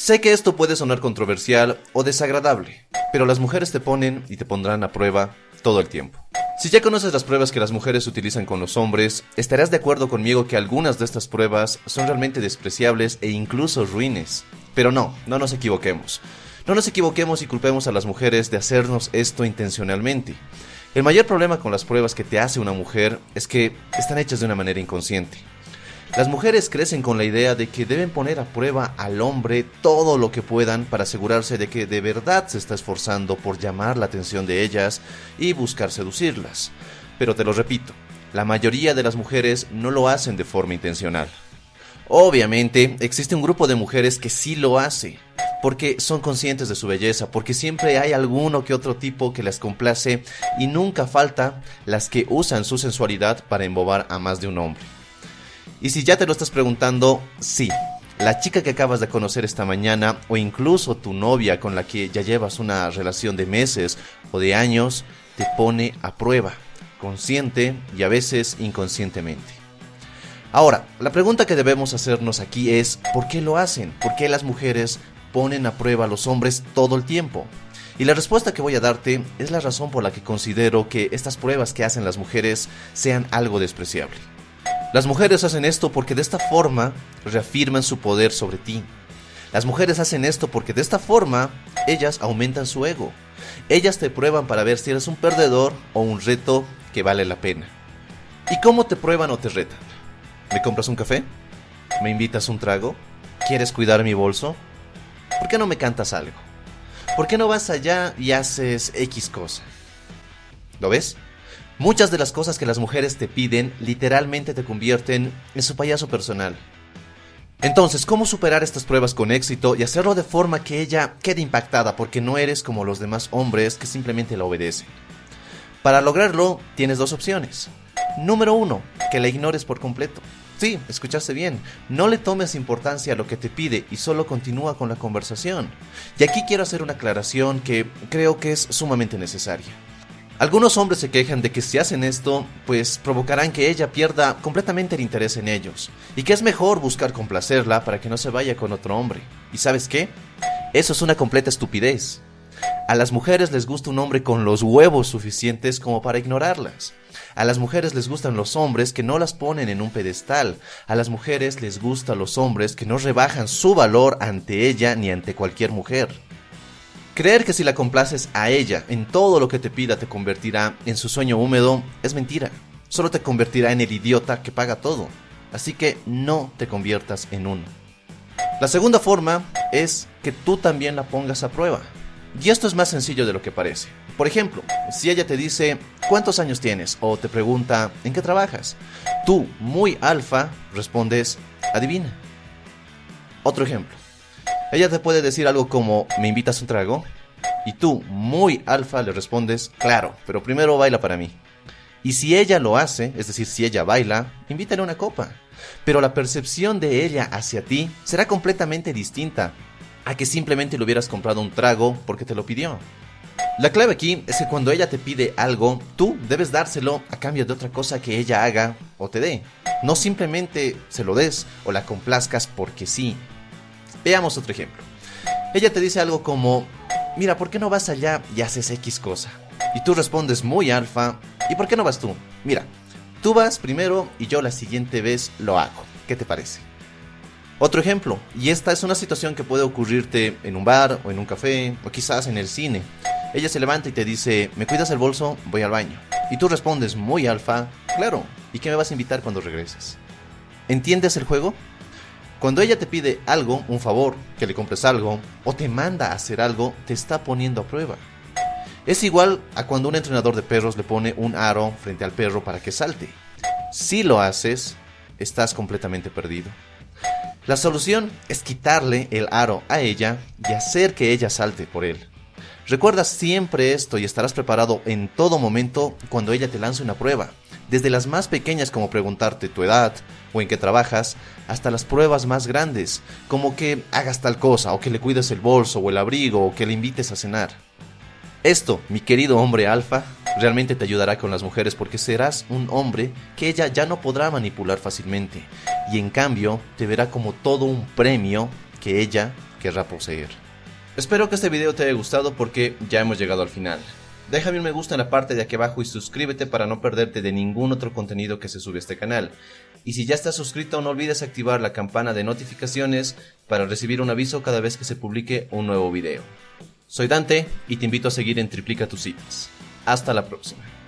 Sé que esto puede sonar controversial o desagradable, pero las mujeres te ponen y te pondrán a prueba todo el tiempo. Si ya conoces las pruebas que las mujeres utilizan con los hombres, estarás de acuerdo conmigo que algunas de estas pruebas son realmente despreciables e incluso ruines. Pero no, no nos equivoquemos. No nos equivoquemos y culpemos a las mujeres de hacernos esto intencionalmente. El mayor problema con las pruebas que te hace una mujer es que están hechas de una manera inconsciente. Las mujeres crecen con la idea de que deben poner a prueba al hombre todo lo que puedan para asegurarse de que de verdad se está esforzando por llamar la atención de ellas y buscar seducirlas. Pero te lo repito, la mayoría de las mujeres no lo hacen de forma intencional. Obviamente, existe un grupo de mujeres que sí lo hace, porque son conscientes de su belleza, porque siempre hay alguno que otro tipo que las complace y nunca falta las que usan su sensualidad para embobar a más de un hombre. Y si ya te lo estás preguntando, sí, la chica que acabas de conocer esta mañana o incluso tu novia con la que ya llevas una relación de meses o de años te pone a prueba, consciente y a veces inconscientemente. Ahora, la pregunta que debemos hacernos aquí es, ¿por qué lo hacen? ¿Por qué las mujeres ponen a prueba a los hombres todo el tiempo? Y la respuesta que voy a darte es la razón por la que considero que estas pruebas que hacen las mujeres sean algo despreciable. Las mujeres hacen esto porque de esta forma reafirman su poder sobre ti. Las mujeres hacen esto porque de esta forma ellas aumentan su ego. Ellas te prueban para ver si eres un perdedor o un reto que vale la pena. ¿Y cómo te prueban o te retan? ¿Me compras un café? ¿Me invitas un trago? ¿Quieres cuidar mi bolso? ¿Por qué no me cantas algo? ¿Por qué no vas allá y haces X cosa? ¿Lo ves? Muchas de las cosas que las mujeres te piden literalmente te convierten en su payaso personal. Entonces, ¿cómo superar estas pruebas con éxito y hacerlo de forma que ella quede impactada porque no eres como los demás hombres que simplemente la obedecen? Para lograrlo, tienes dos opciones. Número uno, que la ignores por completo. Sí, escuchaste bien. No le tomes importancia a lo que te pide y solo continúa con la conversación. Y aquí quiero hacer una aclaración que creo que es sumamente necesaria. Algunos hombres se quejan de que si hacen esto, pues provocarán que ella pierda completamente el interés en ellos, y que es mejor buscar complacerla para que no se vaya con otro hombre. ¿Y sabes qué? Eso es una completa estupidez. A las mujeres les gusta un hombre con los huevos suficientes como para ignorarlas. A las mujeres les gustan los hombres que no las ponen en un pedestal. A las mujeres les gustan los hombres que no rebajan su valor ante ella ni ante cualquier mujer. Creer que si la complaces a ella en todo lo que te pida te convertirá en su sueño húmedo es mentira. Solo te convertirá en el idiota que paga todo. Así que no te conviertas en uno. La segunda forma es que tú también la pongas a prueba. Y esto es más sencillo de lo que parece. Por ejemplo, si ella te dice ¿cuántos años tienes? o te pregunta ¿en qué trabajas? Tú, muy alfa, respondes adivina. Otro ejemplo. Ella te puede decir algo como, ¿me invitas un trago? Y tú, muy alfa, le respondes, claro, pero primero baila para mí. Y si ella lo hace, es decir, si ella baila, invítale una copa. Pero la percepción de ella hacia ti será completamente distinta a que simplemente le hubieras comprado un trago porque te lo pidió. La clave aquí es que cuando ella te pide algo, tú debes dárselo a cambio de otra cosa que ella haga o te dé. No simplemente se lo des o la complazcas porque sí, Veamos otro ejemplo. Ella te dice algo como, mira, ¿por qué no vas allá y haces X cosa? Y tú respondes muy alfa, ¿y por qué no vas tú? Mira, tú vas primero y yo la siguiente vez lo hago. ¿Qué te parece? Otro ejemplo, y esta es una situación que puede ocurrirte en un bar o en un café o quizás en el cine. Ella se levanta y te dice, ¿me cuidas el bolso? Voy al baño. Y tú respondes muy alfa, claro, ¿y qué me vas a invitar cuando regreses? ¿Entiendes el juego? Cuando ella te pide algo, un favor, que le compres algo, o te manda a hacer algo, te está poniendo a prueba. Es igual a cuando un entrenador de perros le pone un aro frente al perro para que salte. Si lo haces, estás completamente perdido. La solución es quitarle el aro a ella y hacer que ella salte por él. Recuerda siempre esto y estarás preparado en todo momento cuando ella te lance una prueba desde las más pequeñas como preguntarte tu edad o en qué trabajas, hasta las pruebas más grandes, como que hagas tal cosa, o que le cuides el bolso o el abrigo, o que le invites a cenar. Esto, mi querido hombre alfa, realmente te ayudará con las mujeres porque serás un hombre que ella ya no podrá manipular fácilmente, y en cambio te verá como todo un premio que ella querrá poseer. Espero que este video te haya gustado porque ya hemos llegado al final. Déjame un me gusta en la parte de aquí abajo y suscríbete para no perderte de ningún otro contenido que se sube a este canal. Y si ya estás suscrito no olvides activar la campana de notificaciones para recibir un aviso cada vez que se publique un nuevo video. Soy Dante y te invito a seguir en Triplica tus citas. Hasta la próxima.